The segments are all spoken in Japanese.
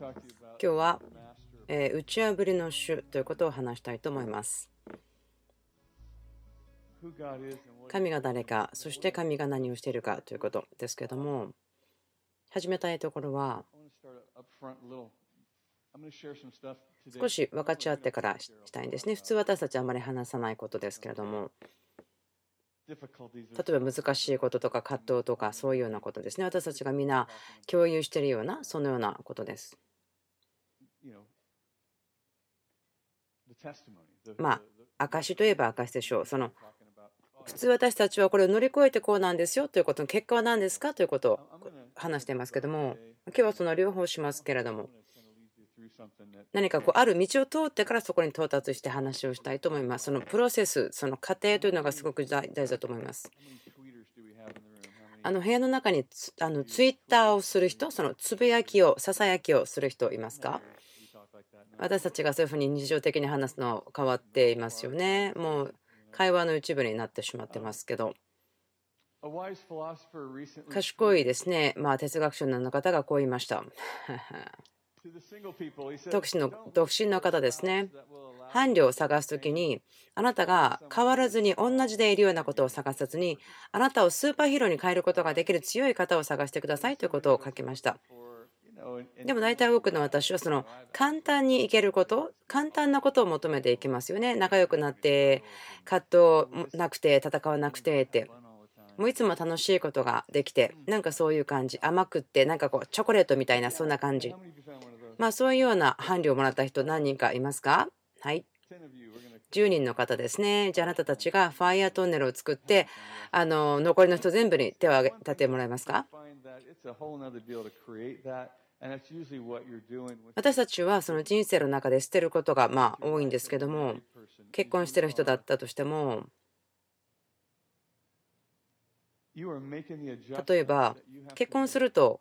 今日は、えー、打ち破りの主ということを話したいと思います。神が誰か、そして神が何をしているかということですけども、始めたいところは、少し分かち合ってからしたいんですね。普通私たちはあまり話さないことですけれども、例えば難しいこととか葛藤とかそういうようなことですね。私たちが皆共有しているようなそのようなことです。まあ、証といえば証でしょう。その普通私たちはこれを乗り越えてこうなんですよということの結果は何ですかということを話していますけども今日はその両方しますけれども何かこうある道を通ってからそこに到達して話をしたいと思います。そのプロセス、その過程というのがすごく大事だと思います。あの部屋の中にあのツイッターをする人、そのつぶやきを、ささやきをする人いますか？私たちがそういうふうに日常的に話すの変わっていますよね。もう会話の一部になってしまってますけど。賢いですね、まあ、哲学者の方がこう言いました。独身の独身の方ですね。伴侶を探すときに、あなたが変わらずに同じでいるようなことを探さずに、あなたをスーパーヒーローに変えることができる強い方を探してくださいということを書きました。でも大体多くの私はその簡単にいけること、簡単なことを求めていきますよね。仲良くなって、葛藤なくて、戦わなくてって。もういつも楽しいことができて、なんかそういう感じ。甘くって、なんかこう、チョコレートみたいな、そんな感じ。まあ、そういうような伴侶をもらった人何人かいますか？はい。10人の方ですね。じゃああなたたちがファイヤートンネルを作って、あの残りの人全部に手を挙げ立てもらえますか？私たちはその人生の中で捨てることがまあ多いんですけども結婚してる人だったとしても例えば結婚すると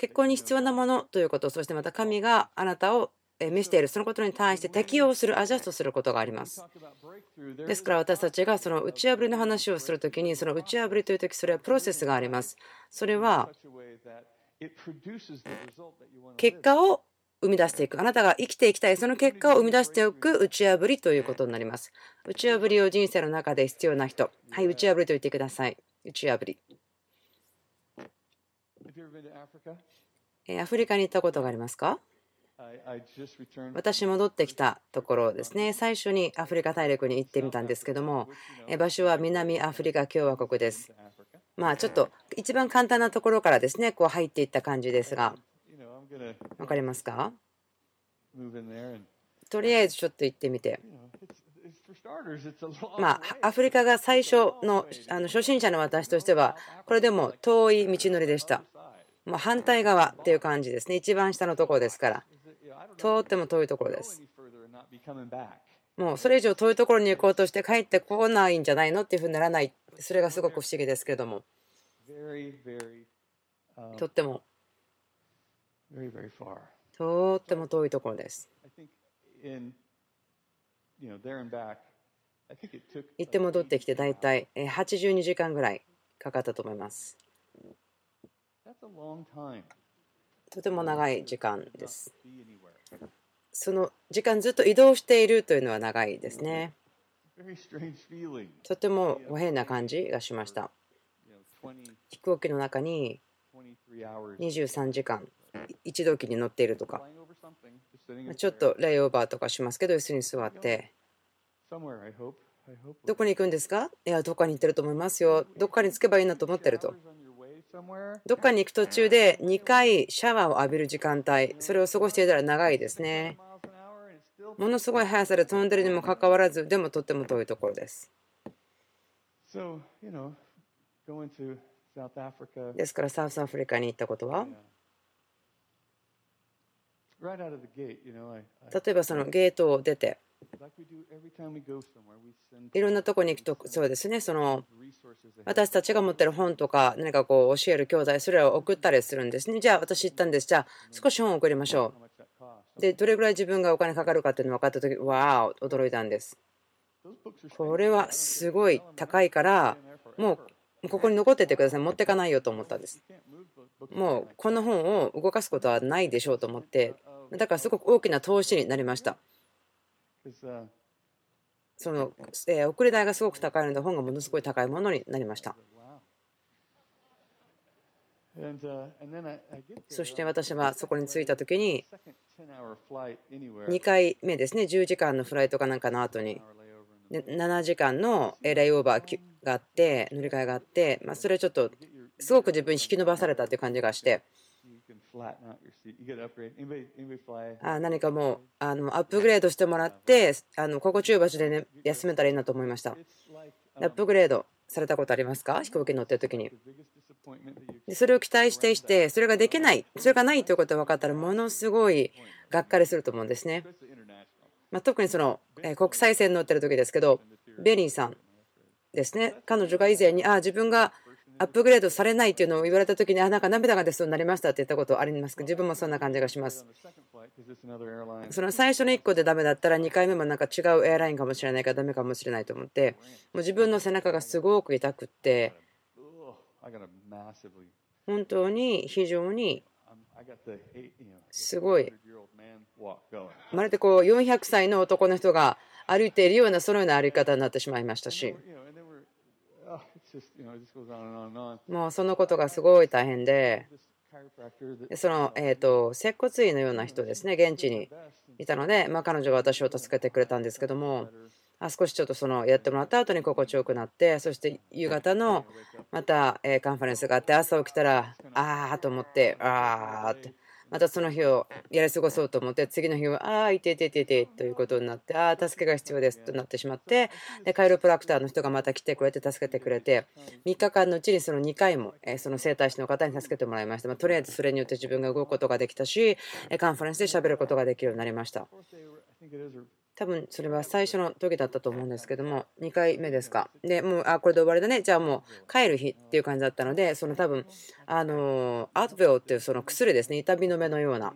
結婚に必要なものということそしてまた神があなたを召しているそのことに対して適応するアジャストすることがあります。ですから私たちがその打ち破りの話をするときにその打ち破りというときそれはプロセスがあります。それは結果を生み出していく。あなたが生きていきたいその結果を生み出しておく打ち破りということになります。打ち破りを人生の中で必要な人。はい打ち破りと言ってください。打ち破りアフリカに行ったことがありますか？私戻ってきたところですね。最初にアフリカ大陸に行ってみたんですけども場所は南アフリカ共和国です。まあちょっと一番簡単なところからですねこう入っていった感じですが。分かりますか？とりあえずちょっと行ってみて。まあ、アフリカが最初のあの初心者の私としてはこれでも遠い道のりでした。ま反対側っていう感じですね。一番下のところですから。とっても遠いところです。もうそれ以上遠いところに行こうとして帰ってこないんじゃないのっていうふうにならない。それがすごく不思議ですけれども。とってもとっても遠いところです。行って戻ってきて大体82時間ぐらいかかったと思います。とても長い時間です。その時間ずっと移動しているというのは長いですね。とても変な感じがしました。飛行機の中に23時間一度機に乗っているとか。ちょっとレイオーバーとかしますけど椅子に座って。どこに行くんですか？いやどっかに行ってると思いますよ。どっかに着けばいいなと思ってるとどっかに行く途中で2回シャワーを浴びる時間帯。それを過ごしていたら長いですね。ものすごい速さで飛んでるにもかかわらずでもとっても遠いところです。ですからサウスアフリカに行ったことは？例えばそのゲートを出て。いろんなとこに行くとそうですねその私たちが持ってる本とか何かこう教える教材それを送ったりするんですね。じゃあ私行ったんです。じゃあ少し本を送りましょう。でどれぐらい自分がお金かかるかっていうの分かった時わあ驚いたんです。これはすごい高いからもうここに残っててください。持ってかないよと思ったんです。もうこの本を動かすことはないでしょうと思って。だからすごく大きな投資になりましたその、え送り代がすごく高いので本がものすごい高いものになりました。そして私はそこに着いた時に2回目ですね。10時間のフライトかなんかの後に。7時間のレイオーバーがあって乗り換えがあってまあそれちょっとすごく自分引き伸ばされたっていう感じがしてあ何かもうあのアップグレードしてもらってあの心地よい場所でね休めたらいいなと思いました。アップグレードされたことありますか？飛行機に乗ってる時に。でそれを期待してしてそれができないそれがないということが分かったらものすごいがっかりすると思うんですね、まあ、特にその国際線に乗ってる時ですけどベリーさんですね。彼女が以前にああ自分がアップグレードされないっていうのを言われた時にあなんか涙が出そうになりましたって言ったことありますけど自分もそんな感じがします。その最初の1個でダメだったら2回目もなんか違うエアラインかもしれないからダメかもしれないと思ってもう自分の背中がすごく痛くって本当に非常にすごいまるでこう400歳の男の人が歩いているようなそのような歩き方になってしまいましたしもうそのことがすごい大変でその、えー、と接骨院のような人ですね現地にいたので、まあ、彼女が私を助けてくれたんですけどもあ少しちょっとそのやってもらった後に心地よくなってそして夕方のまたえカンファレンスがあって朝起きたらああと思ってああってまたその日をやり過ごそうと思って次の日はああいていていていてということになってああ助けが必要ですとなってしまってでカイロプラクターの人がまた来てくれて助けてくれて3日間のうちにその2回もその整体師の方に助けてもらいました、まあとりあえずそれによって自分が動くことができたしカンファレンスで喋ることができるようになりました。多分それは最初の時だったと思うんですけども2回目ですか。でもうあこれで終わりだね。じゃあもう帰る日っていう感じだったのでその多分あのアートベオっていうその薬ですね。痛み止めのような。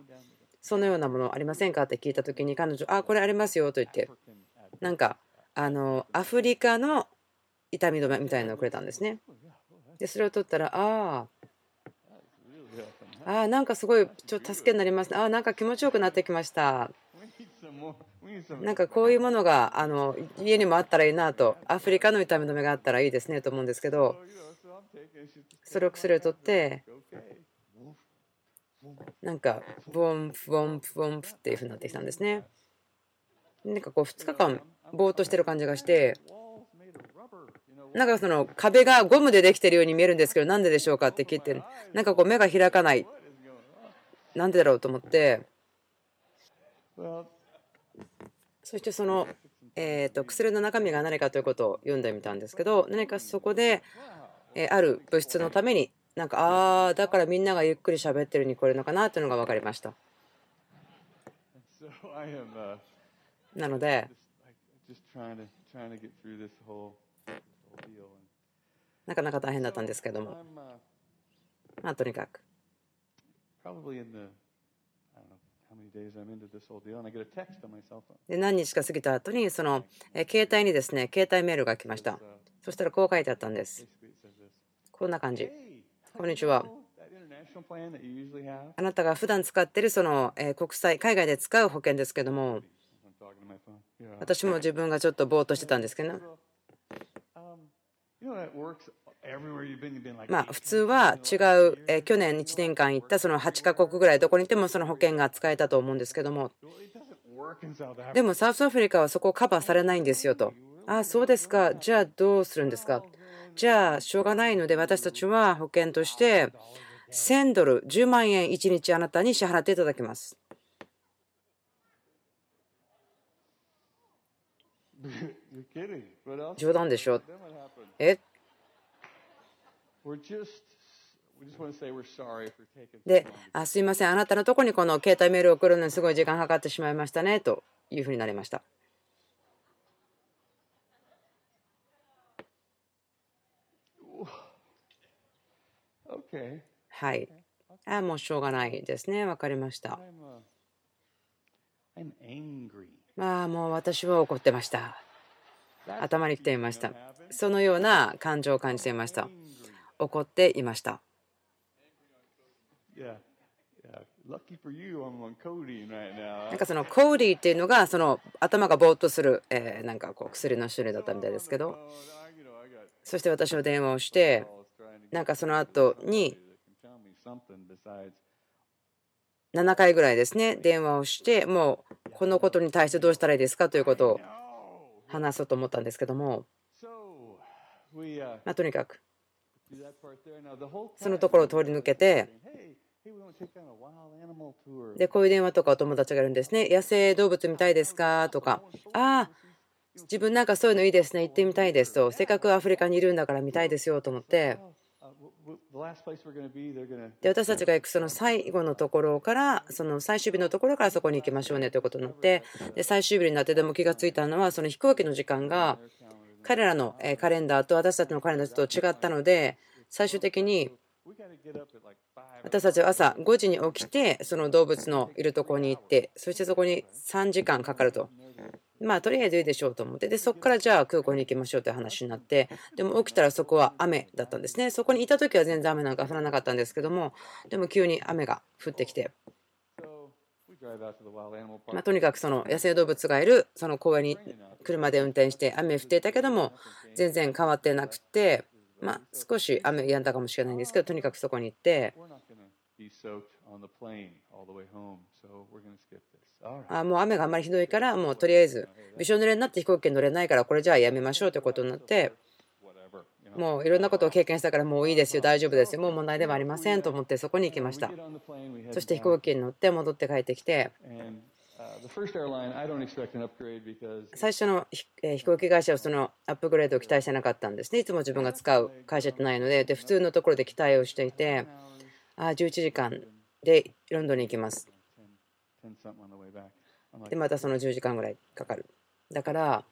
そのようなものありませんかって聞いた時に彼女あこれありますよと言ってなんかあのアフリカの痛み止めみたいなのをくれたんですね。でそれを取ったらあああなんかすごいちょっと助けになりますああなんか気持ちよくなってきました。なんかこういうものがあの家にもあったらいいなとアフリカの痛み止めがあったらいいですねと思うんですけどそれを薬を取ってなんかボンプボンプボンプっていうふうになってきたんですね。なんかこう2日間ぼーっとしてる感じがしてなんかその壁がゴムでできてるように見えるんですけどなんででしょうかって聞いてなんかこう目が開かない。なんでだろうと思ってそしてその、えー、と薬の中身が何かということを読んでみたんですけど何かそこで、えある物質のためになんかああだからみんながゆっくり喋ってるにこれるのかなというのが分かりました。なのでなかなか大変だったんですけども。まあとにかく。で何日か過ぎた後にその携帯にですね携帯メールが来ました。そしたらこう書いてあったんです。こんな感じ。こんにちは。あなたが普段使っているその国際海外で使う保険ですけども私も自分がちょっとぼーっとしてたんですけどまあ普通は違う、え去年1年間行ったその8カ国ぐらいどこにいてもその保険が使えたと思うんですけども。でもサウスアフリカはそこをカバーされないんですよと。ああそうですか。じゃあどうするんですか。じゃあしょうがないので私たちは保険として1000ドル10万円1日あなたに支払っていただきます。冗談でしょ。え？で、あすいません、あなたのところにこの携帯メールを送るのにすごい時間かかってしまいましたねというふうになりました。はい。あもうしょうがないですね。わかりました。まあもう私は怒ってました。頭にきていました。そのような感情を感じていました。怒っていました。なんかそのコーディっていうのがその頭がぼーっとする、えなんかこう薬の種類だったみたいですけど。そして私は電話をしてなんかその後に7回ぐらいですね電話をしてもうこのことに対してどうしたらいいですかということを話そうと思ったんですけども。まあとにかくそのところを通り抜けてでこういう電話とかお友達がいるんですね野生動物見たいですか？とかああ自分なんかそういうのいいですね。行ってみたいですと。せっかくアフリカにいるんだから見たいですよと思って。で私たちが行くその最後のところからその最終日のところからそこに行きましょうねということになって。で最終日になってでも気がついたのはその飛行機の時間が彼らのカレンダーと私たちのカレンダーと違ったので最終的に私たちは朝5時に起きてその動物のいるところに行ってそしてそこに3時間かかると。まあとりあえずいいでしょうと思ってでそこからじゃあ空港に行きましょうという話になってでも起きたらそこは雨だったんですね。そこにいた時は全然雨なんか降らなかったんですけどもでも急に雨が降ってきてまあ、とにかくその野生動物がいるその公園に車で運転して雨降っていたけども全然変わってなくてまあ少し雨止んだかもしれないんですけどとにかくそこに行ってあもう雨があんまりひどいからもうとりあえずびしょ濡れになって飛行機に乗れないからこれじゃあやめましょうということになってもういろんなことを経験したからもういいですよ大丈夫ですよもう問題ではありませんと思ってそこに行きました。そして飛行機に乗って戻って帰ってきて最初の飛行機会社はそのアップグレードを期待してなかったんですね。いつも自分が使う会社じゃないのでで普通のところで期待をしていてあ11時間でロンドンに行きます。でまたその10時間ぐらいかかる。だから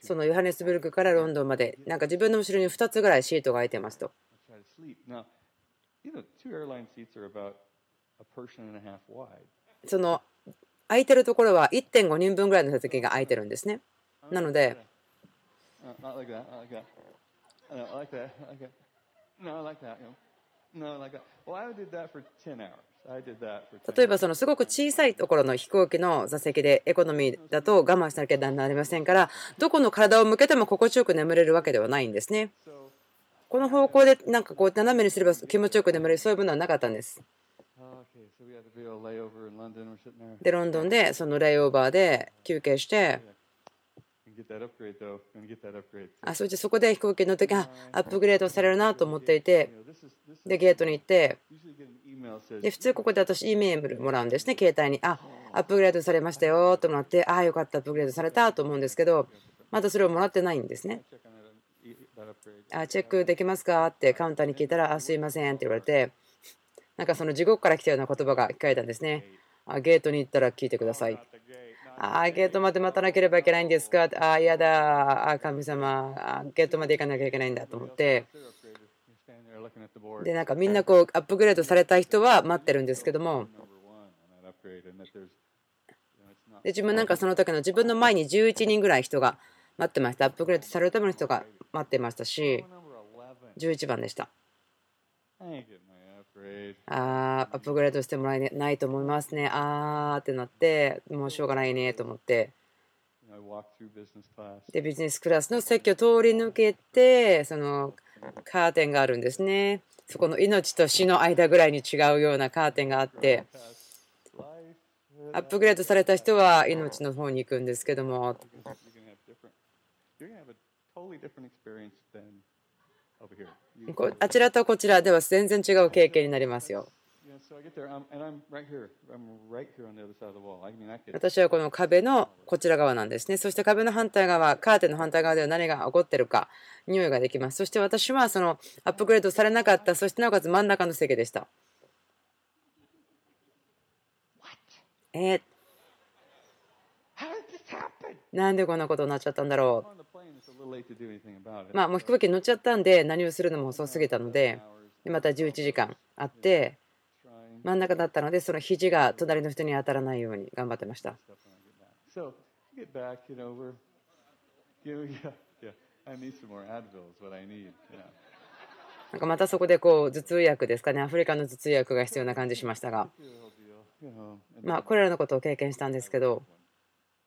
そのヨハネスブルクからロンドンまでなんか自分の後ろに2つぐらいシートが空いてますとその空いてるところは1.5人分ぐらいの座席が空いてるんですね。なので例えばそのすごく小さいところの飛行機の座席でエコノミーだと我慢しなきゃなりませんからどこの体を向けても心地よく眠れるわけではないんですね。この方向でなんかこう斜めにすれば気持ちよく眠れるそういうものはなかったんです。でロンドンでそのレイオーバーで休憩して。あそしてそこで飛行機の時あアップグレードされるなと思っていてでゲートに行ってで普通ここで私 E メールもらうんですね。携帯に。あアップグレードされましたよとなってああよかったアップグレードされたと思うんですけどまだそれをもらってないんですね。あチェックできますかってカウンターに聞いたらあすいませんって言われてなんかその地獄から来たような言葉が聞かれたんですね。あゲートに行ったら聞いてください。ああ、ゲートまで待たなければいけないんですかああ、嫌だ。あ神様。あ、ゲートまで行かなきゃいけないんだと思って。で、なんかみんなこうアップグレードされた人は待ってるんですけども。で自分なんかその時の自分の前に11人ぐらい人が待ってました。アップグレードされるための人が待ってましたし、11番でした。あーアップグレードしてもらえないと思いますね。あーってなって、もうしょうがないねと思って。で、ビジネスクラスの席を通り抜けて、そのカーテンがあるんですね。そこの命と死の間ぐらいに違うようなカーテンがあって、アップグレードされた人は命の方に行くんですけども。あちらとこちらでは全然違う経験になりますよ。私はこの壁のこちら側なんですね。そして壁の反対側、カーテンの反対側では何が起こっているか、匂いができます。そして私はそのアップグレードされなかった、そしてなおかつ真ん中の席でした。えー、なんでこんなことになっちゃったんだろう。まあもう飛行機に乗っちゃったんで何をするのも遅すぎたのででまた11時間あって真ん中だったのでその肘が隣の人に当たらないように頑張ってました。なんかまたそこでこう頭痛薬ですかね、アフリカの頭痛薬が必要な感じしましたが、まあ、これらのことを経験したんですけど、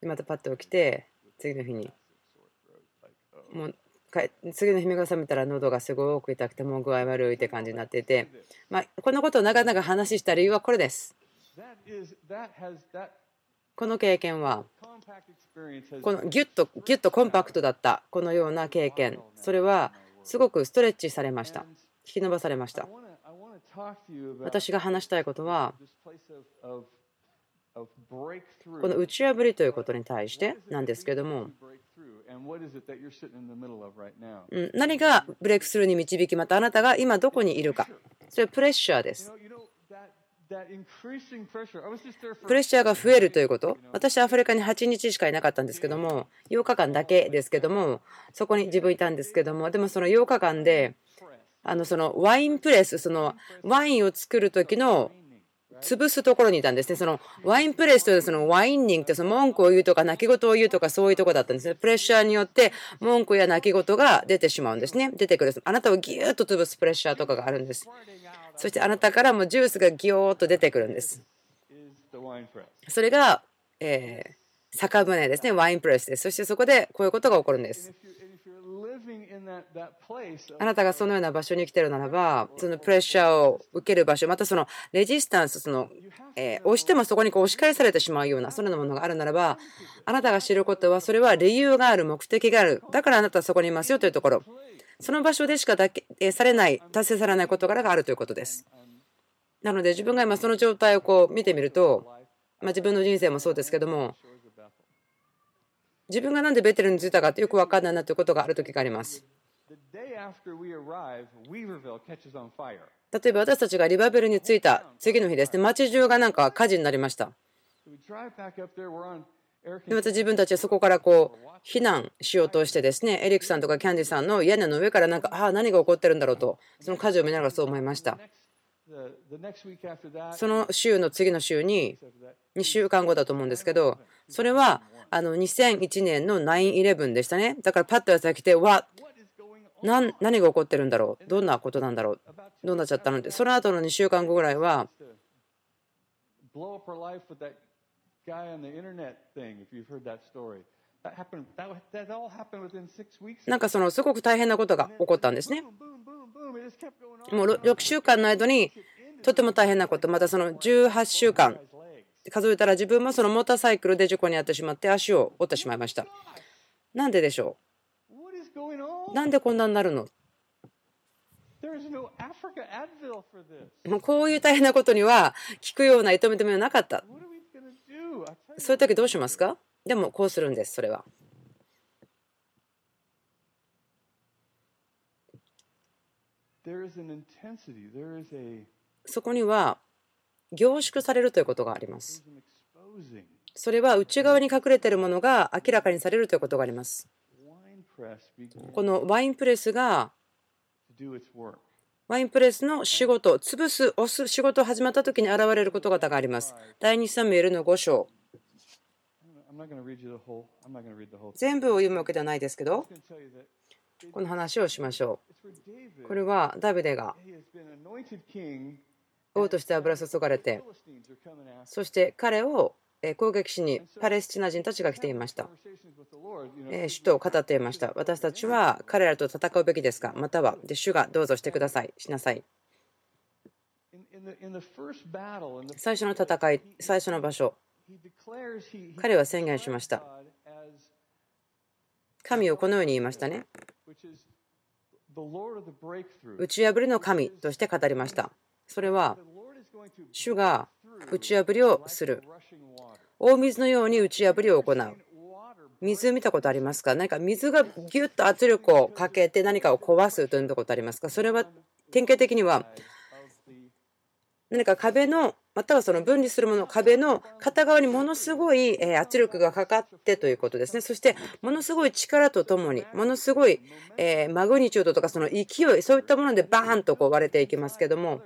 またパッと起きて、次の日に、もう次の日目が覚めたら喉がすごく痛くてもう具合悪いって感じになっていて、まあ、このことを長々話した理由はこれです。この経験はこのギュッとギュッとコンパクトだったこのような経験。それはすごくストレッチされました。引き伸ばされました。私が話したいことはこの打ち破りということに対してなんですけども何がブレイクスルーに導きまたあなたが今どこにいるか。それはプレッシャーです。プレッシャーが増えるということ、私、アフリカに8日しかいなかったんですけども、8日間だけですけども、そこに自分いたんですけども、でもその8日間で、あのそのワインプレス、そのワインを作る時の潰すところにいたんですね。そのワインプレスというそのワインニングってその文句を言うとか泣き言を言うとかそういうとこだったんですね。プレッシャーによって文句や泣き言が出てしまうんですね。出てくる。あなたをギューッと潰すプレッシャーとかがあるんです。そしてあなたからもジュースがギョーッと出てくるんです。それが、えー、酒舟ですね、ワインプレスです。そしてそこでこういうことが起こるんです。あなたがそのような場所に来てるならば、そのプレッシャーを受ける場所、またそのレジスタンス、その、えー、押してもそこにこう押し返されてしまうような、そのようなものがあるならば、あなたが知ることは、それは理由がある、目的がある。だからあなたはそこにいますよというところ。その場所でしかだけされない、達成されない事柄があるということです。なので自分が今その状態をこう見てみると、まあ、自分の人生もそうですけども、自分が何でベテルに着いたかってよく分かんないなということがある時があります。例えば私たちがリバベルに着いた次の日ですね、街中がなんか火事になりました。でまた自分たちはそこからこう避難しようとしてですねエリックさんとかキャンディさんの屋根の上からなんかああ何が起こってるんだろうとその火事を見ながらそう思いましたその週の次の週に2週間後だと思うんですけどそれはあの2001年の9-11でしたね。だからパッとやつが来てわ何何が起こってるんだろう？どんなことなんだろう？どうなっちゃったの？ってその後の2週間後ぐらいはなんかそのすごく大変なことが起こったんですね。もう6週間の間にとても大変なこと、またその18週間数えたら自分もそのモーターサイクルで事故に遭ってしまって足を折ってしまいました。なんででしょう？なんでこんなになるの？もうこういう大変なことには聞くような糸目止めはなかった。そういう時どうしますか？でもこうするんです、それは。そこには凝縮されるということがあります。それは内側に隠れているものが明らかにされるということがあります。このワインプレスがワインプレスの仕事、潰す、押す仕事始まった時に現れることがあります。第2サムエルの5章。全部を読むわけではないですけど、この話をしましょう。これはダビデが王として油注がれて、そして彼を攻撃しにパレスチナ人たちが来ていました。主と語っていました。私たちは彼らと戦うべきですか？または、主がどうぞしてください、しなさい。最初の戦い、最初の場所、彼は宣言しました。神をこのように言いましたね。打ち破りの神として語りました。それは、主が打ち破りをする。大水のように打ち破りを行う。水見たことありますか？何か水がギュッと圧力をかけて何かを壊すということありますか？それは典型的には何か壁のまたはその分離するもの壁の片側にものすごい圧力がかかってということですねそしてものすごい力とともにものすごいマグニチュードとかその勢いそういったものでバーンとこう割れていきますけども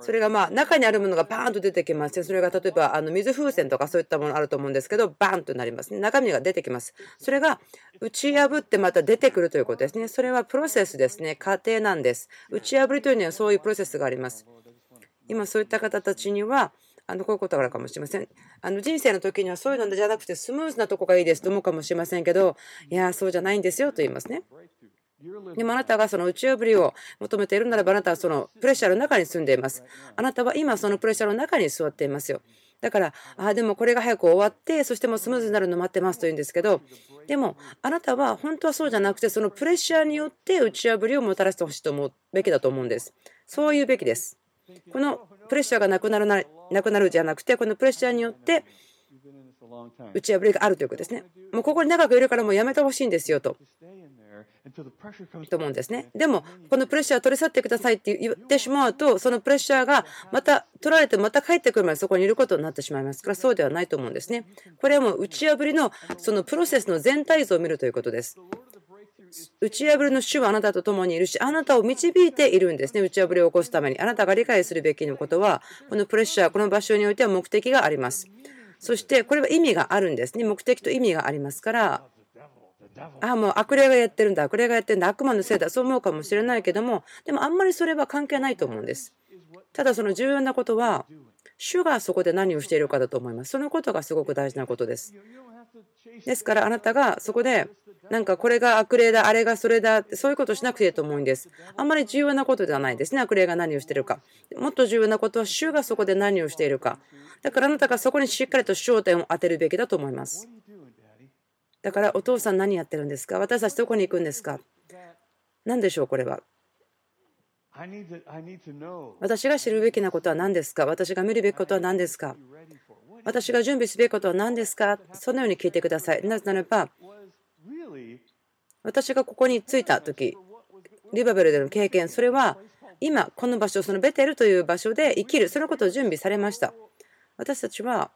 それがまあ中にあるものがバーンと出てきます。それが例えばあの水風船とかそういったものあると思うんですけどバーンとなります中身が出てきます。それが打ち破ってまた出てくるということですね。それはプロセスですね。過程なんです。打ち破りというにはそういうプロセスがあります。今そういった方たちにはあのこういうことがあるかもしれません。あの人生の時にはそういうのじゃなくてスムーズなとこがいいですと思うかもしれませんけど、いや、そうじゃないんですよと言いますね。でもあなたがその打ち破りを求めているならばあなたはそのプレッシャーの中に住んでいます。あなたは今そのプレッシャーの中に座っていますよ。だから、あでもこれが早く終わって、そしてもうスムーズになるの待ってますと言うんですけど、でもあなたは本当はそうじゃなくて、そのプレッシャーによって打ち破りをもたらしてほしいと思うべきだと思うんです。そういうべきです。このプレッシャーがなくなるななくなるじゃなくて、このプレッシャーによって打ち破りがあるということですね。もうここに長くいるからもうやめてほしいんですよと。と思うんですね。でも、このプレッシャー取り去ってくださいって言ってしまうと、そのプレッシャーがまた取られて、また帰ってくるまでそこにいることになってしまいますから、そうではないと思うんですね。これはもう打ち破りのそのプロセスの全体像を見るということです。打ち破りの主はあなたと共にいるし、あなたを導いているんですね。打ち破りを起こすために。あなたが理解するべきのことは、このプレッシャー、この場所においては目的があります。そして、これは意味があるんですね。目的と意味がありますから、ああ、もう悪霊がやってるんだ、悪霊がやってるんだ、悪魔のせいだ、そう思うかもしれないけども、でもあんまりそれは関係ないと思うんです。ただその重要なことは、主がそこで何をしているかだと思います。そのことがすごく大事なことです。ですからあなたがそこでなんかこれが悪霊だ、あれがそれだってそういうことしなくていいと思うんです。あんまり重要なことではないですね、悪霊が何をしているか。もっと重要なことは主がそこで何をしているか。だからあなたがそこにしっかりと焦点を当てるべきだと思います。だからお父さん何やってるんですか？私たちどこに行くんですか？何でしょうこれは？私が知るべきなことは何ですか？私が見るべきことは何ですか？私が準備すべきことは何ですか？そのように聞いてください。なぜならば、私がここに着いた時リバベルでの経験、それは今この場所、そのベテルという場所で生きる、そのことを準備されました。私たちは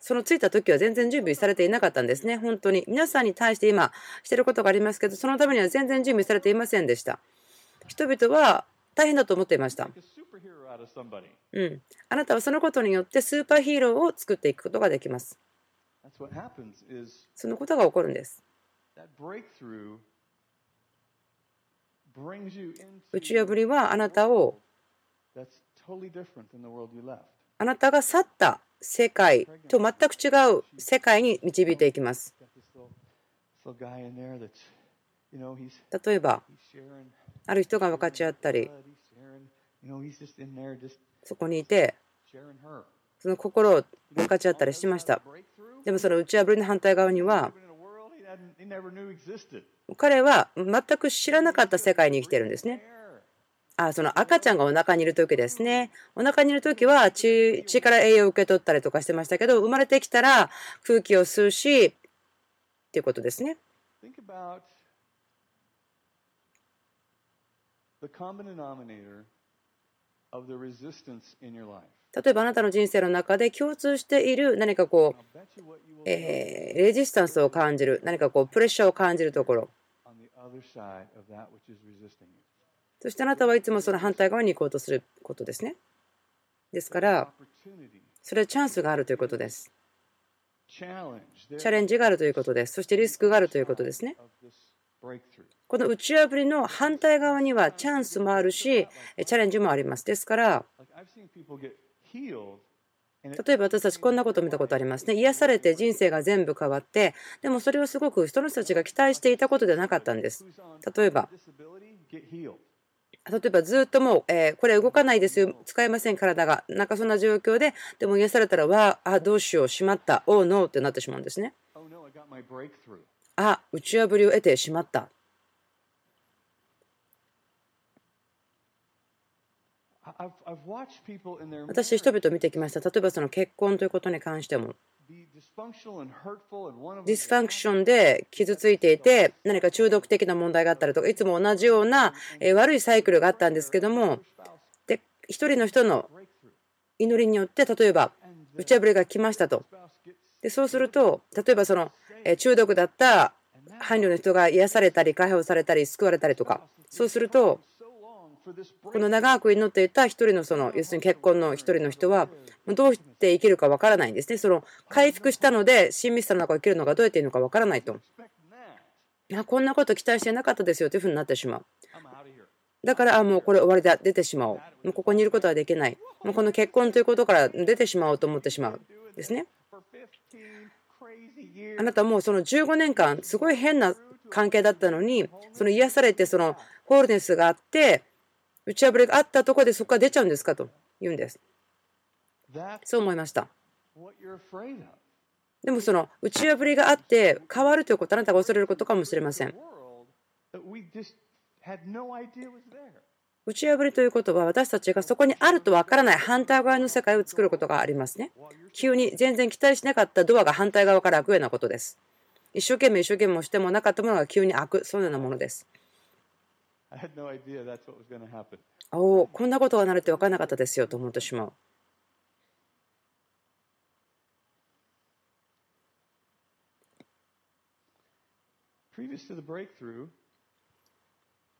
その着いた時は全然準備されていなかったんですね。本当に。皆さんに対して今してることがありますけど、そのためには全然準備されていませんでした。人々は大変だと思っていました。うん。あなたはそのことによってスーパーヒーローを作っていくことができます。そのことが起こるんです。打ち破りはあなたをあなたが去った世界と全く違う世界に導いていきます。例えば、ある人が分かち合ったり、そこにいて、その心を分かち合ったりしました。でもその打ち破りの反対側には、彼は全く知らなかった世界に生きてるんですね。あその赤ちゃんがお腹にいる時ですね。お腹にいる時は血血から栄養を受け取ったりとかしてましたけど、生まれてきたら空気を吸うし、っていうことですね。例えばあなたの人生の中で共通している何かこう、えー、レジスタンスを感じる、何かこうプレッシャーを感じるところ。そしてあなたはいつもその反対側に行こうとすることですね。ですから、それはチャンスがあるということです。チャレンジがあるということです。そしてリスクがあるということですね。この打ち破りの反対側にはチャンスもあるし、チャレンジもあります。ですから、例えば私たちこんなことを見たことありますね。癒されて人生が全部変わって、でもそれはすごく人の人たちが期待していたことではなかったんです。例えば、例えばずっともう、えー、これ動かないですよ、使えません、体が。なんかそんな状況で、でも癒されたら、わあ、どうしよう、しまった、 Oh, no ってなってしまうんですね。あ、打ち破りを得てしまった。私、人々を見てきました。例えばその結婚ということに関しても。 dysfunction で傷ついていて何か中毒的な問題があったりとかいつも同じような悪いサイクルがあったんですけどもで一人の人の祈りによって例えば打ち破りが来ましたと。でそうすると例えばその中毒だった伴侶の人が癒されたり解放されたり救われたりとか。そうするとこの長く祈っていた一人のその要するに結婚の一人の人はどうして生きるかわからないんですね。その回復したので親密さの中を生きるのがどうやっていいのかわからないと。いやこんなこと期待してなかったですよというふうになってしまう。だからあもうこれ終わりだ出てしまおう。もうここにいることはできない。もうこの結婚ということから出てしまおうと思ってしまうですね。あなたもうその15年間すごい変な関係だったのにその癒されてそのホールネスがあって打ち破りがあったところでそこから出ちゃうんですかと言うんです。そう思いました。でもその打ち破りがあって変わるということあなたが恐れることかもしれません。打ち破りということは私たちがそこにあるとわからない反対側の世界を作ることがありますね。急に全然期待しなかったドアが反対側から開くようなことです。一生懸命一生懸命してもなかったものが急に開く、そのようなものです。おお、こんなことがなるって分からなかったですよと思ってしまう。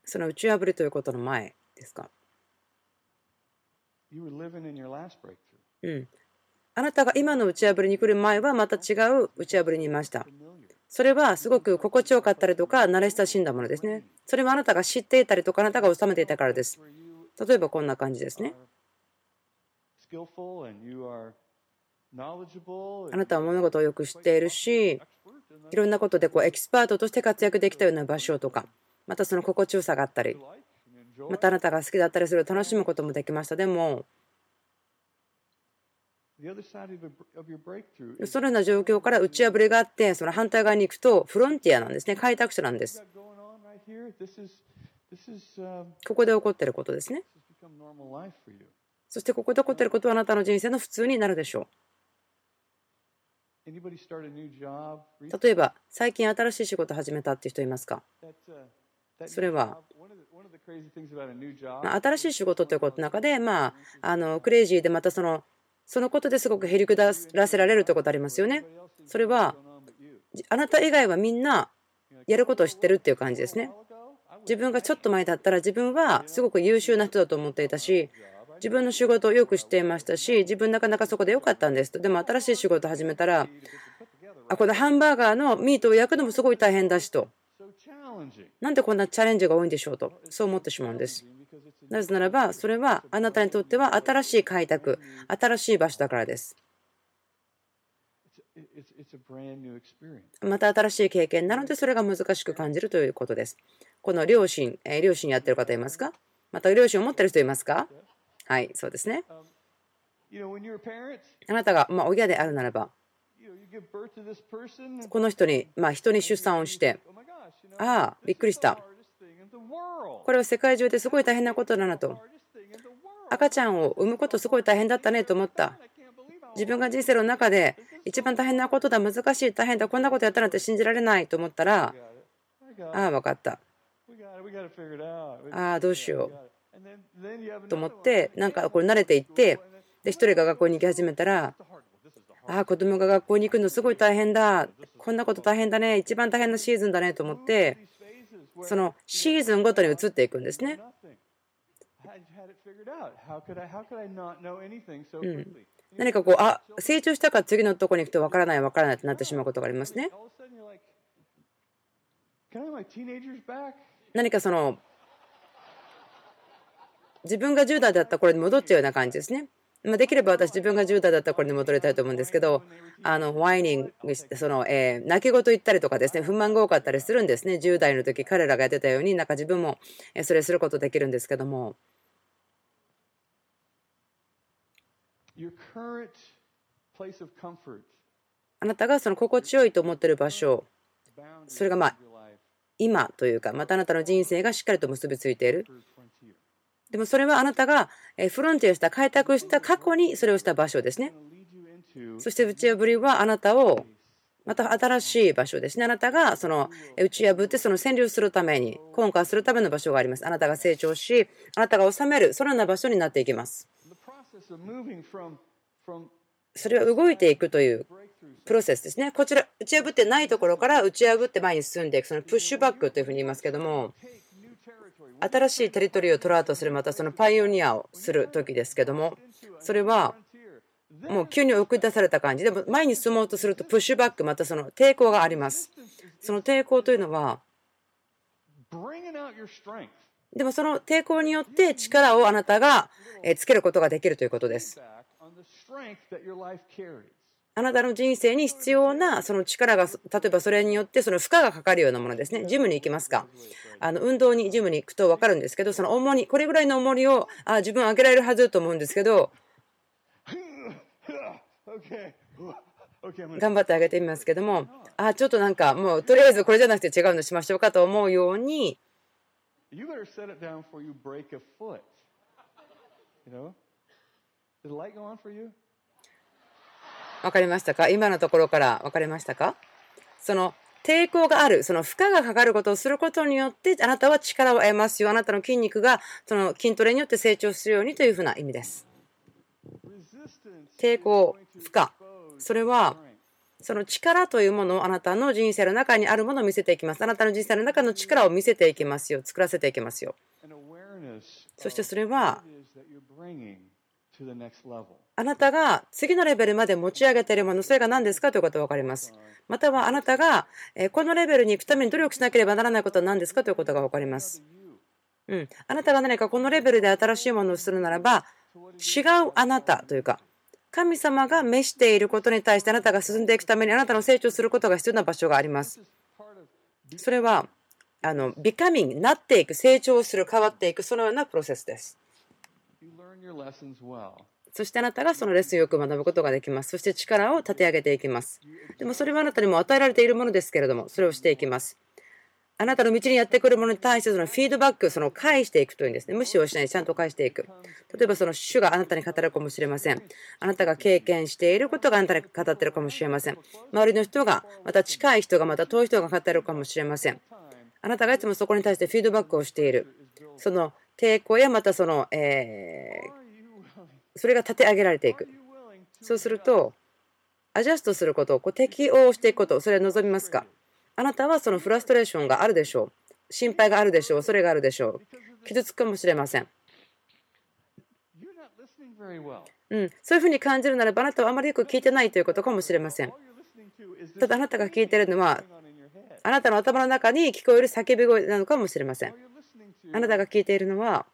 その打ち破りということの前ですか？うん。あなたが今の打ち破りに来る前はまた違う打ち破りにいました。それはすごく心地よかったりとか慣れ親しんだものですね。それはあなたが知っていたりとかあなたが収めていたからです。例えばこんな感じですね。あなたは物事をよく知っているし、いろんなことでこうエキスパートとして活躍できたような場所とか、またその心地よさがあったり、またあなたが好きだったりする楽しむこともできました。でも、そのような状況から打ち破りがあって、その反対側に行くとフロンティアなんですね、開拓者なんです。ここで起こっていることですね。そしてここで起こっていることはあなたの人生の普通になるでしょう。例えば、最近新しい仕事始めたっていう人いますか？それは、新しい仕事ということの中で、まあ、あのクレイジーでまたそのそのことですごくへりくだらせられるということありますよね。それはあなた以外はみんなやることを知ってるっていう感じですね。自分がちょっと前だったら自分はすごく優秀な人だと思っていたし自分の仕事をよく知っていましたし自分なかなかそこで良かったんですとでも新しい仕事を始めたらあこのハンバーガーのミートを焼くのもすごい大変だしとなんでこんなチャレンジが多いんでしょうとそう思ってしまうんです。なぜならば、それはあなたにとっては新しい開拓、新しい場所だからです。また新しい経験なので、それが難しく感じるということです。この両親、え両親やってる方いますか？また両親を持ってる人いますか？はい、そうですね。あなたがま親であるならば、この人に、ま、人に出産をして、ああ、びっくりした。これは世界中ですごい大変なことだなと。赤ちゃんを産むことすごい大変だったねと思った。自分が人生の中で一番大変なことだ、難しい、大変だ、こんなことやったなんて信じられないと思ったら、ああ、分かった。ああ、どうしよう。と思って、なんかこれ慣れていって、で、1人が学校に行き始めたら、ああ、子供が学校に行くのすごい大変だ。こんなこと大変だね。一番大変なシーズンだねと思って、そのシーズンごとに移っていくんですね。何かこう、あ成長したか次のとこに行くと分からない分からないってなってしまうことがありますね。何かその自分が10代だった頃に戻っちゃうような感じですね。まできれば私自分が10代だったらこれに戻りたいと思うんですけどあのワイニングその、えー、泣き言言ったりとかですね不満が多かったりするんですね。10代の時彼らがやってたようになんか自分もそれすることできるんですけども。あなたがその心地よいと思っている場所それがまあ今というかまたあなたの人生がしっかりと結びついているでもそれはあなたがフロンティアした開拓した過去にそれをした場所ですね。そして打ち破りはあなたをまた新しい場所ですね。あなたがその打ち破ってその占領するために、根幹するための場所があります。あなたが成長し、あなたが治める、そのような場所になっていきます。それは動いていくというプロセスですね。こちら、打ち破ってないところから打ち破って前に進んでいく、そのプッシュバックというふうに言いますけども、新しいテリトリーを取ろうとするまたそのパイオニアをする時ですけどもそれはもう急に送り出された感じ。でも前に進もうとするとプッシュバックまたその抵抗があります。その抵抗というのはでもその抵抗によって力をあなたがつけることができるということです。あなたの人生に必要なその力が、例えばそれによってその負荷がかかるようなものですね。ジムに行きますか。あの運動に、ジムに行くと分かるんですけど、その重り、これぐらいの重りをあ自分は上げられるはずと思うんですけど、頑張ってあげてみますけども、あちょっとなんかもうとりあえずこれじゃなくて違うのしましょうかと思うように、分かりましたか？今のところから分かりましたか？その抵抗がある、その負荷がかかることをすることによって、あなたは力を得ますよ。あなたの筋肉がその筋トレによって成長するようにというふうな意味です。抵抗、負荷、それはその力というものをあなたの人生の中にあるものを見せていきます。あなたの人生の中の力を見せていきますよ。作らせていきますよ。そしてそれはあなたが次のレベルまで持ち上げているもの、それが何ですかということが分かります。またはあなたがこのレベルに行くために努力しなければならないことは何ですかということが分かります。うん、あなたが何かこのレベルで新しいものをするならば、違うあなたというか、神様が召していることに対してあなたが進んでいくためにあなたの成長することが必要な場所があります。それは、あの、ビカミン、なっていく、成長する、変わっていく、そのようなプロセスです。そしてあなたがそのレッスンをよく学ぶことができます。そして力を立て上げていきます。でもそれはあなたにも与えられているものですけれども、それをしていきます。あなたの道にやってくるものに対してそのフィードバック、その返していくというんですね。無視をしないでちゃんと返していく。例えばその主があなたに語るかもしれません。あなたが経験していることがあなたに語ってるかもしれません。周りの人が、また近い人が、また遠い人が語るかもしれません。あなたがいつもそこに対してフィードバックをしている。その抵抗やまたその、えー、それが立て上げられていく。そうすると、アジャストすることをこう適応していくこと、それは望みますか？あなたはそのフラストレーションがあるでしょう。心配があるでしょう。恐れがあるでしょう。傷つくかもしれません。うん、そういうふうに感じるならばあなたはあまりよく聞いてないということかもしれません。ただあなたが聞いてるのはあなたの頭の中に聞こえる叫び声なのかもしれません。あなたが聞いているのは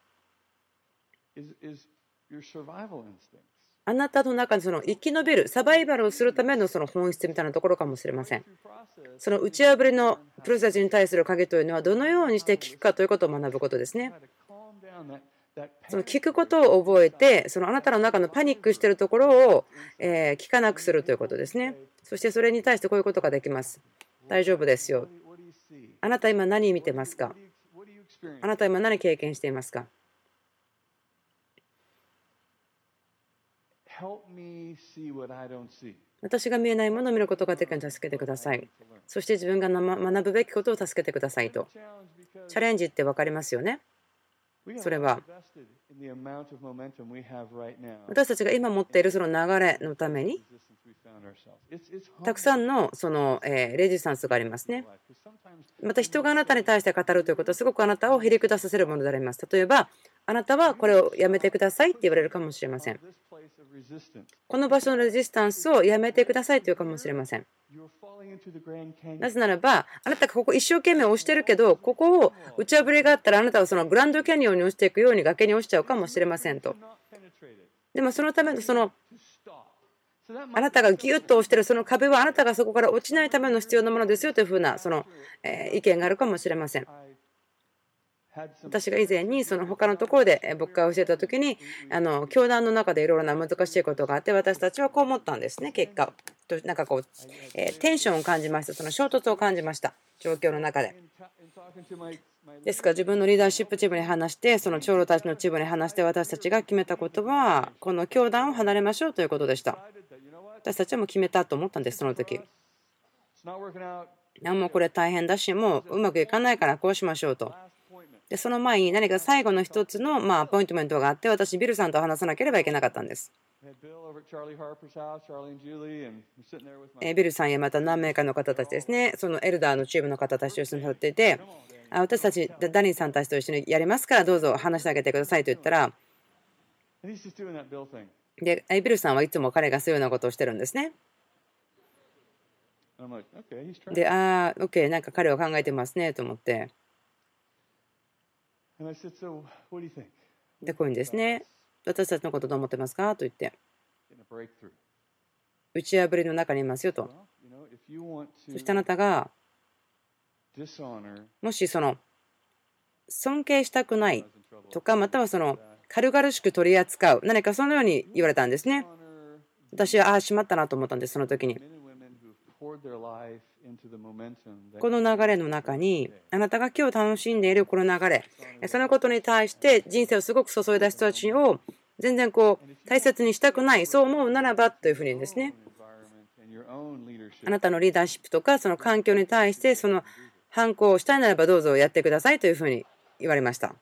あなたの中にその生き延びる、サバイバルをするためのその本質みたいなところかもしれません。その打ち破りのプロセスに対する鍵というのはどのようにして聞くかということを学ぶことですね。その聞くことを覚えて、そのあなたの中のパニックしているところをえ聞かなくするということですね。そしてそれに対してこういうことができます。大丈夫ですよ。あなた今何見てますか？あなた今何経験していますか？私が見えないものを見ることができるように助けてください。そして自分が学ぶべきことを助けてくださいと。チャレンジって分かりますよね。それは私たちが今持っているその流れのためにたくさんのそのレジスタンスがありますね。また人があなたに対して語るということはすごくあなたをへりくださせるものであります。例えばあなたはこれをやめてくださいって言われるかもしれません。この場所のレジスタンスをやめてくださいというかもしれません。なぜならば、あなたがここ一生懸命押してるけど、ここを打ち破りがあったら、あなたはそのグランドキャニオンに落ちていくように崖に落ちちゃうかもしれませんと。でもそのためのそのあなたがギュッと押してるその壁はあなたがそこから落ちないための必要なものですよというふうなその意見があるかもしれません。私が以前にその他のところで牧会を教えた時にあの教団の中でいろいろな難しいことがあって私たちはこう思ったんですね結果なんかこう、えテンションを感じました。その衝突を感じました。状況の中で。ですから自分のリーダーシップチームに話してその長老たちのチームに話して私たちが決めたことはこの教団を離れましょうということでした。私たちはもう決めたと思ったんですその時。もうこれ大変だしもううまくいかないからこうしましょうとでその前に何か最後の一つのまあアポイントメントがあって私ビルさんと話さなければいけなかったんです。ビルさんやまた何名かの方たちですね、そのエルダーのチームの方たちと一緒に立っていて、私たち、ダニーさんたちと一緒にやりますから、どうぞ話してあげてくださいと言ったら、でビルさんはいつも彼がそういうようなことをしてるんですね。で、ああ、OK、なんか彼は考えてますねと思って。で、こういうんですね。私たちのことどう思ってますか？と言って。打ち破りの中にいますよと。そしてあなたが、もしその、尊敬したくないとか、またはその、軽々しく取り扱う、何かそのように言われたんですね。私は、ああ、しまったなと思ったんです、その時に。この流れの中にあなたが今日楽しんでいるこの流れそのことに対して人生をすごく注いだ人たちを全然こう大切にしたくないそう思うならばというふうにですね。あなたのリーダーシップとかその環境に対してその反抗をしたいならばどうぞやってくださいというふうに言われました。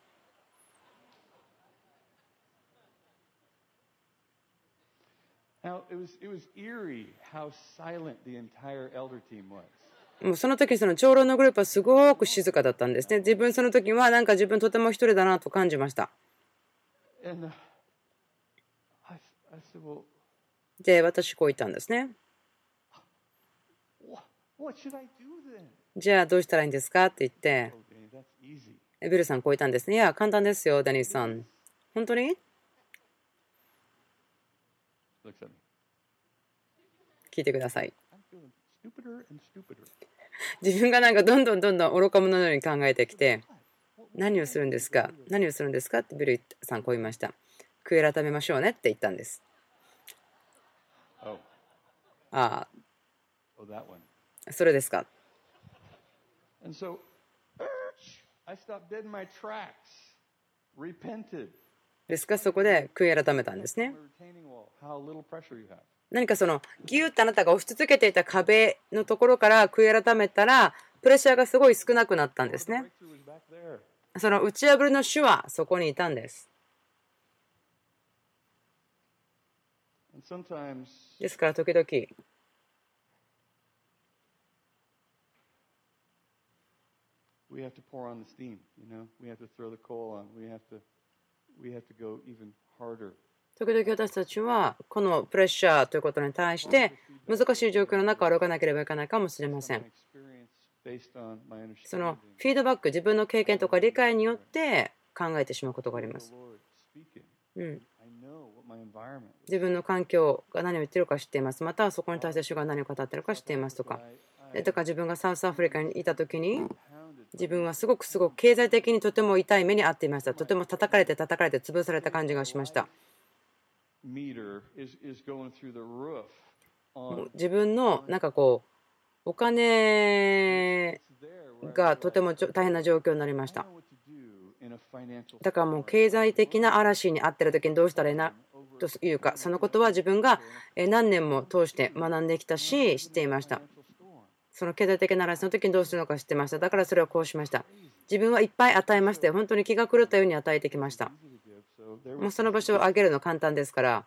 もうその時その長老のグループはすごく静かだったんですね。自分その時はなんか自分とても一人だなと感じました。で、私こう言ったんですね。じゃあどうしたらいいんですかって言って、ビルさんこう言ったんですね。いや、簡単ですよ、ダニーさん。本当に？聞いてください。自分がなんかどんどんどんどん愚か者のように考えてきて、何をするんですか？何をするんですか？ってビルさんこう言いました。悔い改めましょうねって言ったんです。ああ、それですか？ですか？そこで悔い改めたんですね。何かそのギューってあなたが押し続けていた壁のところから悔い改めたらプレッシャーがすごい少なくなったんですね。その打ち破りの主はそこにいたんです。ですから時々時々私たちはこのプレッシャーということに対して難しい状況の中を歩かなければいけないかもしれません。そのフィードバック、自分の経験とか理解によって考えてしまうことがあります。うん、自分の環境が何を言ってるか知っています。またはそこに対して主が何を語っているか知っていますとか。とか自分がサウスアフリカにいた時に自分はすごくすごく経済的にとても痛い目に遭っていました。とても叩かれて叩かれて潰された感じがしました。自分のなんかこうお金がとても大変な状況になりました。だからもう経済的な嵐に遭ってる時にどうしたらいいなというかそのことは自分が何年も通して学んできたし知っていました。その経済的な嵐の時にどうするのか知ってました。だからそれをこうしました。自分はいっぱい与えまして、本当に気が狂ったように与えてきました。もうその場所を上げるの簡単ですから、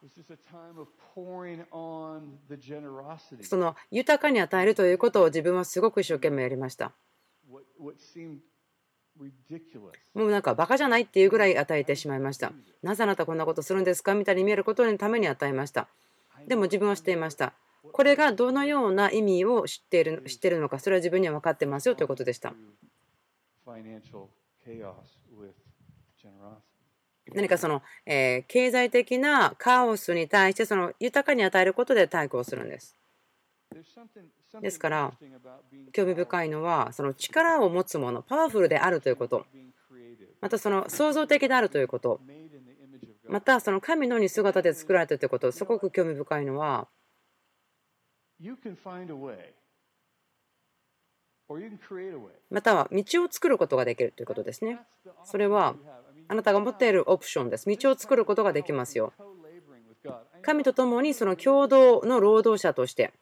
その豊かに与えるということを自分はすごく一生懸命やりました。もうなんかバカじゃないっていうぐらい与えてしまいました。なぜあなたこんなことするんですかみたいに見えることのために与えました。でも自分は知っていました。これがどのような意味を知っている知っているのか、それは自分には分かってますよということでした。何かその、え経済的なカオスに対してその豊かに与えることで対抗するんです。ですから、興味深いのは、その力を持つもの、パワフルであるということ、またその創造的であるということ、またその神のに姿で作られているということ、すごく興味深いのは、または道を作ることができるということですね。それはあなたが持っているオプションです。道を作ることができますよ。神と共にその共同の労働者として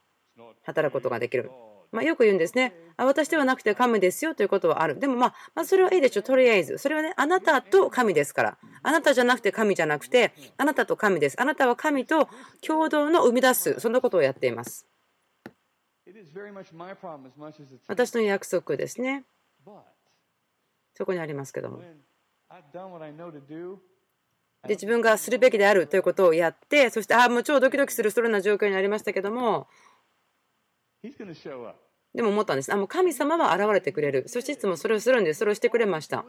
働くことができる。まあ、よく言うんですね。あ私ではなくて神ですよということはある。でもまあ、まあ、それはいいでしょう。とりあえず。それはね、あなたと神ですから。あなたじゃなくて神じゃなくて、あなたと神です。あなたは神と共同の生み出す、そんなことをやっています。私の約束ですね。そこにありますけども。で自分がするべきであるということをやってそしてああもう超ドキドキするそのような状況になりましたけどもでも思ったんです。あもう神様は現れてくれる。そしていつもそれをするんですそれをしてくれました。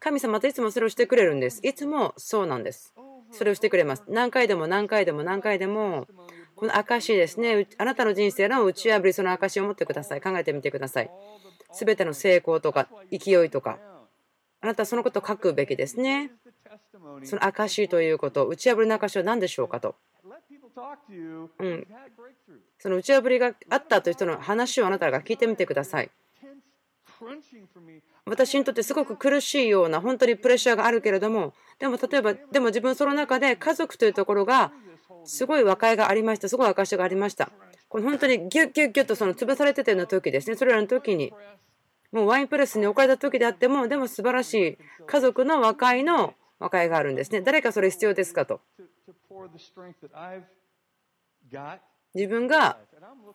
神様っていつもそれをしてくれるんです。いつもそうなんです。それをしてくれます。何回でも何回でも何回でもこの証ですね。あなたの人生の打ち破りその証を持ってください。考えてみてください。全ての成功とか勢いとかあなたはそのことを書くべきですね。その証ということ、打ち破りの証は何でしょうかと。うん、その打ち破りがあったという人の話をあなたが聞いてみてください。私にとってすごく苦しいような本当にプレッシャーがあるけれどもでも例えばでも自分その中で家族というところがすごい和解がありました。すごい証がありました。この本当にギュッギュッギュッとその潰されてたような時ですね。それらの時に。もうワインプレスに置かれた時であってもでも素晴らしい家族の和解の和解があるんですね。誰かそれ必要ですかと。自分が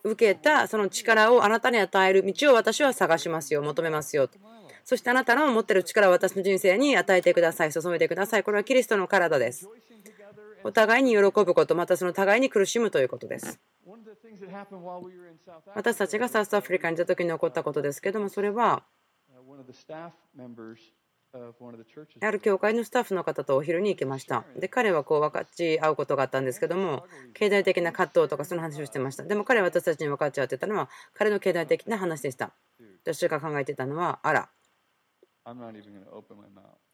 受けたその力をあなたに与える道を私は探しますよ、求めますよと。そしてあなたの持っている力を私の人生に与えてください、注いでください。これはキリストの体です。お互いに喜ぶこと、またその互いに苦しむということです。私たちがサウスアフリカにいた時に起こったことですけども、それはある教会のスタッフの方とお昼に行きました。で、彼はこう分かち合うことがあったんですけども、経済的な葛藤とかその話をしてました。でも彼は私たちに分かち合ってたのは、彼の経済的な話でした。私が考えてたのは、あら、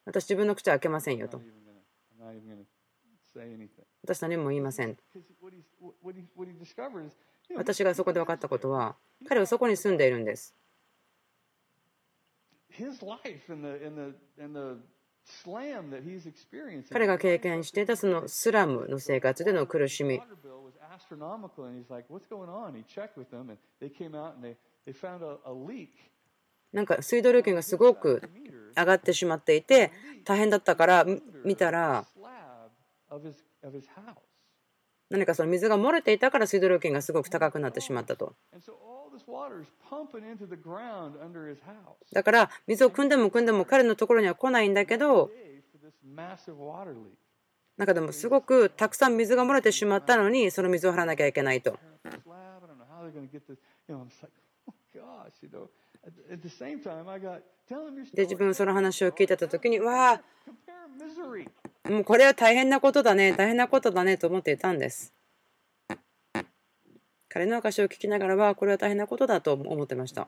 私自分の口は開けませんよと。私何も言いません。私がそこで分かったことは、彼はそこに住んでいるんです。彼が経験していたそのスラムの生活での苦しみ。なんか水道料金がすごく上がってしまっていて大変だったから見たら何かその水が漏れていたから水道料金がすごく高くなってしまったと。だから水を汲んでも汲んでも彼のところには来ないんだけどなんかでもすごくたくさん水が漏れてしまったのにその水を張らなきゃいけないと。で自分その話を聞いてた時にわあもうこれは大変なことだね大変なことだねと思っていたんです。彼の証を聞きながらはこれは大変なことだと思ってました。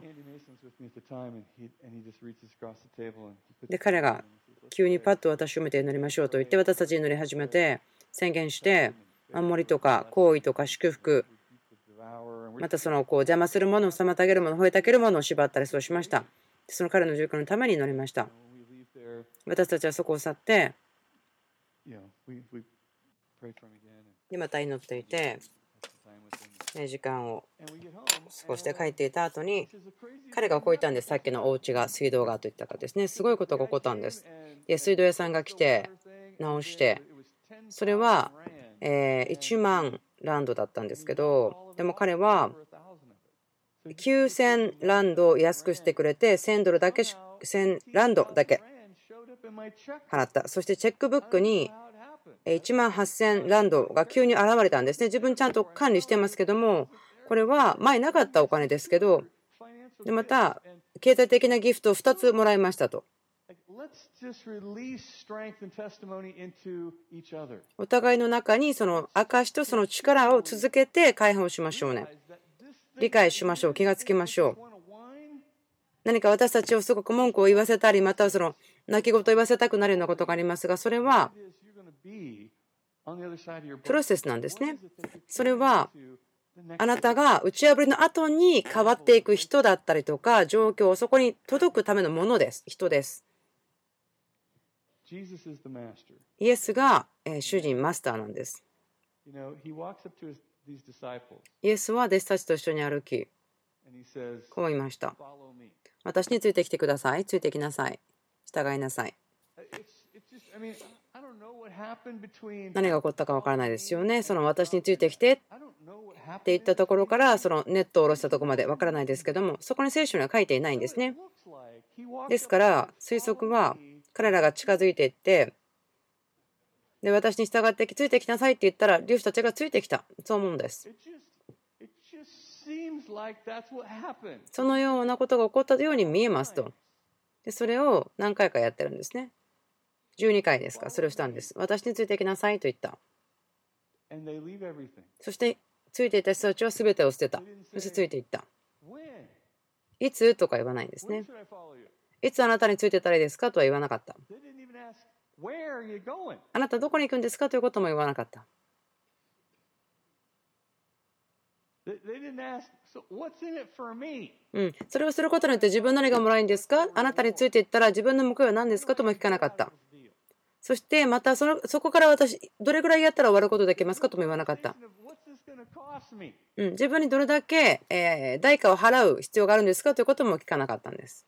で彼が急にパッと私を見て祈りましょうと言って私たちに祈り始めて宣言して守りとか行為とか祝福またそのこう邪魔するものを妨げるもの吠えたけるものを縛ったりそうしましたその彼の状況のために祈りました私たちはそこを去ってでまた祈っていて時間を過ごして帰っていた後に彼がこう言ったんです。さっきのお家が水道がと言ったかですね。すごいことが起こったんです。で水道屋さんが来て直してそれは1万ランドだったんですけどでも彼は9000ランドを安くしてくれて1000ドルだけ1000ランドだけ払ったそしてチェックブックに1万8000ランドが急に現れたんですね。自分ちゃんと管理してますけども、これは前なかったお金ですけど、でまた、経済的なギフトを2つもらいましたと。お互いの中にその証とその力を続けて解放しましょうね。理解しましょう。気がつきましょう。何か私たちをすごく文句を言わせたり、またはその泣き言を言わせたくなるようなことがありますが、それはプロセスなんですね。それはあなたが打ち破りの後に変わっていく人だったりとか状況をそこに届くためのものです人ですイエスが主人マスターなんですイエスは弟子たちと一緒に歩きこう言いました。私についてきてください。ついてきなさい。従いなさい。何が起こったかわからないですよね。その私についてきてって言ったところからそのネットを下ろしたところまでわからないですけどもそこに聖書には書いていないんですね。ですから推測は彼らが近づいていってで私に従ってついてきなさいって言ったら漁師たちがついてきたそう思うんです。そのようなことが起こったように見えますと。でそれを何回かやってるんですね。12回ですか、それをしたんです。私についてきなさいと言った。そしてついていた人たちは全てを捨てた。そしてついていった。いつ？とか言わないんですね。いつあなたについてたらいいですか？とは言わなかった。あなたどこに行くんですか？ということも言わなかった。うん、それをすることによって自分何がもらえるんですか？あなたについていったら自分の目標は何ですか？とも聞かなかった。そしてまたそのそこから私、どれぐらいやったら終わることできますか？とも言わなかった。うん、自分にどれだけ、えー、代価を払う必要があるんですか？ということも聞かなかったんです。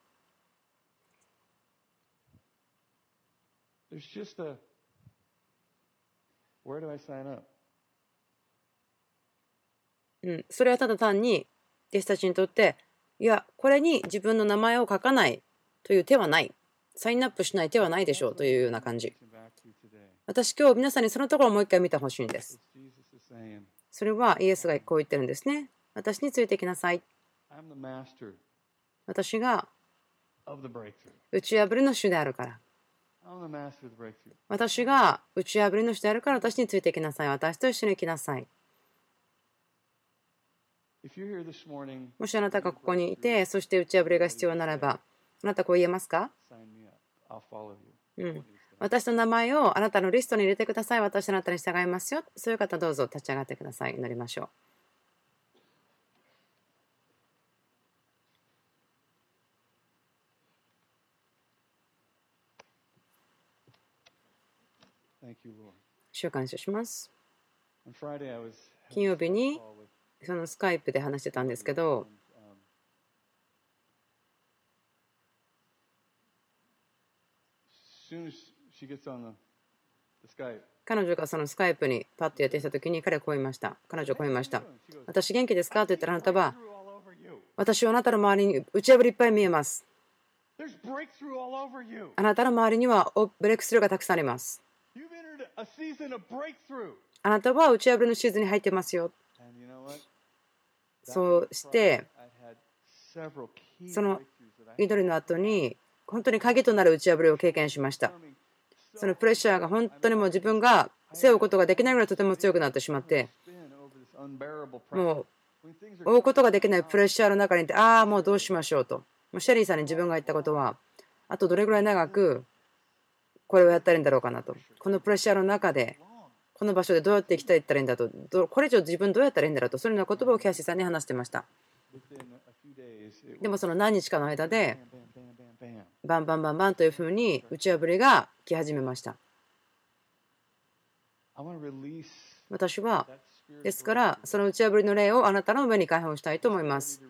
うん、それはただ単に弟子たちにとっていやこれに自分の名前を書かないという手はない。サインアップしない手はないでしょう。というような感じ。私今日皆さんにそのところをもう一回見てほしいんですそれはイエスがこう言ってるんですね。私についてきなさい。私が打ち破りの主であるから。私が打ち破りの主であるから私についてきなさい。私と一緒に来なさいもしあなたがここにいて、そして打ち破りが必要ならば、あなたこう言えますか？うん、私の名前をあなたのリストに入れてください。私あなたに従いますよ。そういう方どうぞ立ち上がってください。祈りましょう。週感謝します。金曜日にそのスカイプで話してたんですけど彼女がそのスカイプにパッとやってきた時に彼はこう言いました。彼女はこう言いました。私元気ですか？と言ったらあなたは私はあなたの周りに打ち破りいっぱい見えます。あなたの周りにはブレイクスルーがたくさんあります。あなたは打ち破りのシーズンに入ってますよそうしてその祈りの後に本当に鍵となる打ち破りを経験しました。そのプレッシャーが本当にもう自分が背負うことができないぐらいとても強くなってしまって。もう追うことができないプレッシャーの中にいてああもうどうしましょうと。シェリーさんに自分が言ったことはあとどれぐらい長くこれをやったらいいんだろうかなと。このプレッシャーの中でこの場所でどうやって生きていったらいいんだと、これ以上自分どうやったらいいんだろうと、そういうような言葉をキャシーさんに話してました。でもその何日かの間で、バンバンバンバンというふうに打ち破りが来始めました。私は、ですから、その打ち破りの例をあなたの上に解放したいと思います。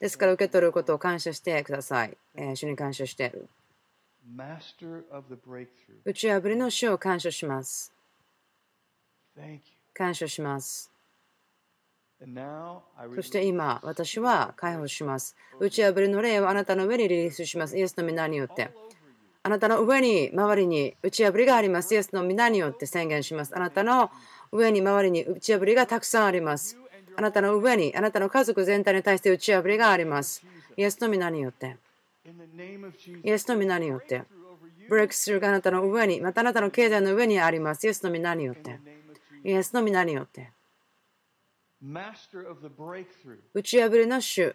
ですから、受け取ることを感謝してください。え主に感謝して。打ち破りの主を感謝します。感謝します。そして今、私は解放します。打ち破りの霊をあなたの上にリリースします。イエスの皆によって。あなたの上に、周りに打ち破りがあります。イエスの皆によって宣言します。あなたの上に、周りに打ち破りがたくさんあります。あなたの上に、あなたの家族全体に対して打ち破りがあります。イエスの皆によって。イエスの皆によって。ブレイクスルーがあなたの上に、またあなたの経済の上にあります。イエスの皆によって。イエスの皆によって。打ち破りの主。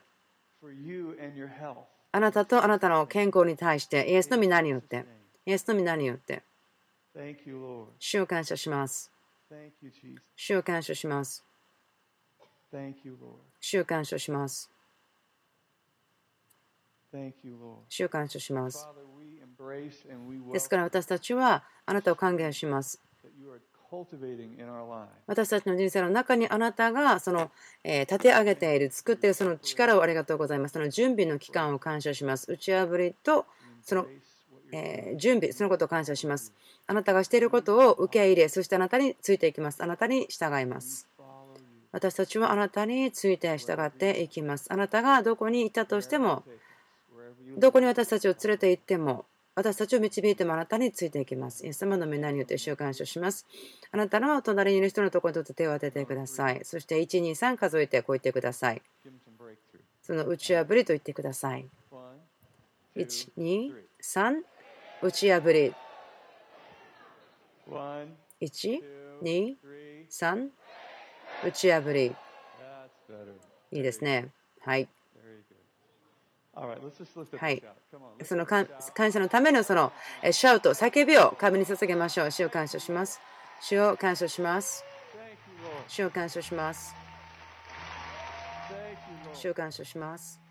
あなたとあなたの健康に対して、イエスの皆によって。イエスの皆によって。主を感謝します。主を感謝します。主を感謝します。主を感謝します。ですから私たちはあなたを歓迎します。私たちの人生の中にあなたがその、え立て上げている、作っているその力をありがとうございます。その準備の期間を感謝します。打ち破りとその、え準備、そのことを感謝します。あなたがしていることを受け入れ、そしてあなたについていきます。あなたに従います。私たちはあなたについて従っていきます。あなたがどこにいたとしても、どこに私たちを連れて行っても、私たちを導いてもあなたについていきます。イエス様の皆によって主を感謝します。あなたの隣にいる人のところにとって手を当ててください。そして1、2、3数えてこう言ってください。その打ち破りと言ってください。1、2、3、打ち破り。1、2、3、打ち破り。いいですね。はい。はい。その感謝のためのそのシャウト、叫びを神に捧げましょう。主を感謝します。主を感謝します。主を感謝します。主を感謝します。